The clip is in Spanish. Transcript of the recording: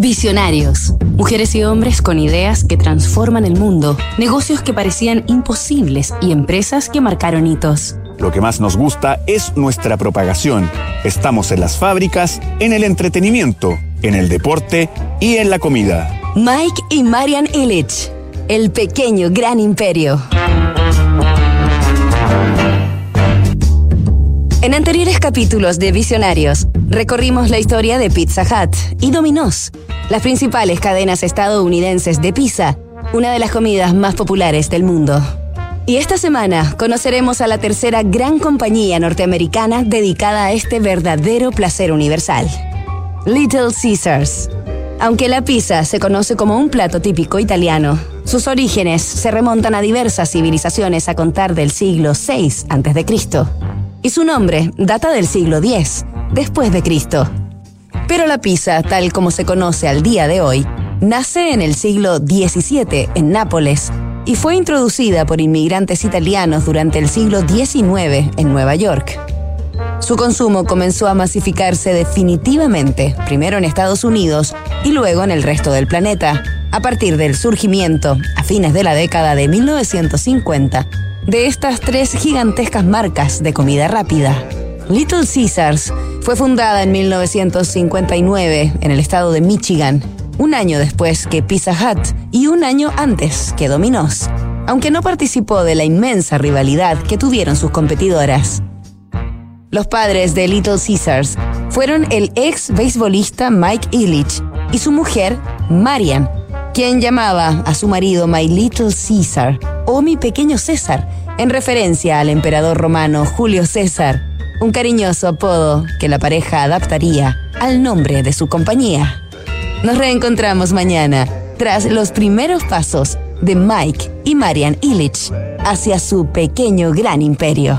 Visionarios. Mujeres y hombres con ideas que transforman el mundo, negocios que parecían imposibles y empresas que marcaron hitos. Lo que más nos gusta es nuestra propagación. Estamos en las fábricas, en el entretenimiento, en el deporte y en la comida. Mike y Marian Illich. El pequeño gran imperio. En anteriores capítulos de Visionarios, recorrimos la historia de Pizza Hut y Domino's, las principales cadenas estadounidenses de pizza, una de las comidas más populares del mundo. Y esta semana conoceremos a la tercera gran compañía norteamericana dedicada a este verdadero placer universal, Little Caesars. Aunque la pizza se conoce como un plato típico italiano, sus orígenes se remontan a diversas civilizaciones a contar del siglo VI a.C y su nombre data del siglo X, después de Cristo. Pero la pizza, tal como se conoce al día de hoy, nace en el siglo XVII en Nápoles y fue introducida por inmigrantes italianos durante el siglo XIX en Nueva York. Su consumo comenzó a masificarse definitivamente, primero en Estados Unidos y luego en el resto del planeta, a partir del surgimiento, a fines de la década de 1950, de estas tres gigantescas marcas de comida rápida. Little Caesars fue fundada en 1959 en el estado de Michigan, un año después que Pizza Hut y un año antes que Domino's, aunque no participó de la inmensa rivalidad que tuvieron sus competidoras. Los padres de Little Caesars fueron el ex beisbolista Mike Illich y su mujer, Marian, quien llamaba a su marido My Little Caesar o mi pequeño César, en referencia al emperador romano Julio César, un cariñoso apodo que la pareja adaptaría al nombre de su compañía. Nos reencontramos mañana, tras los primeros pasos de Mike y Marian Illich hacia su pequeño gran imperio.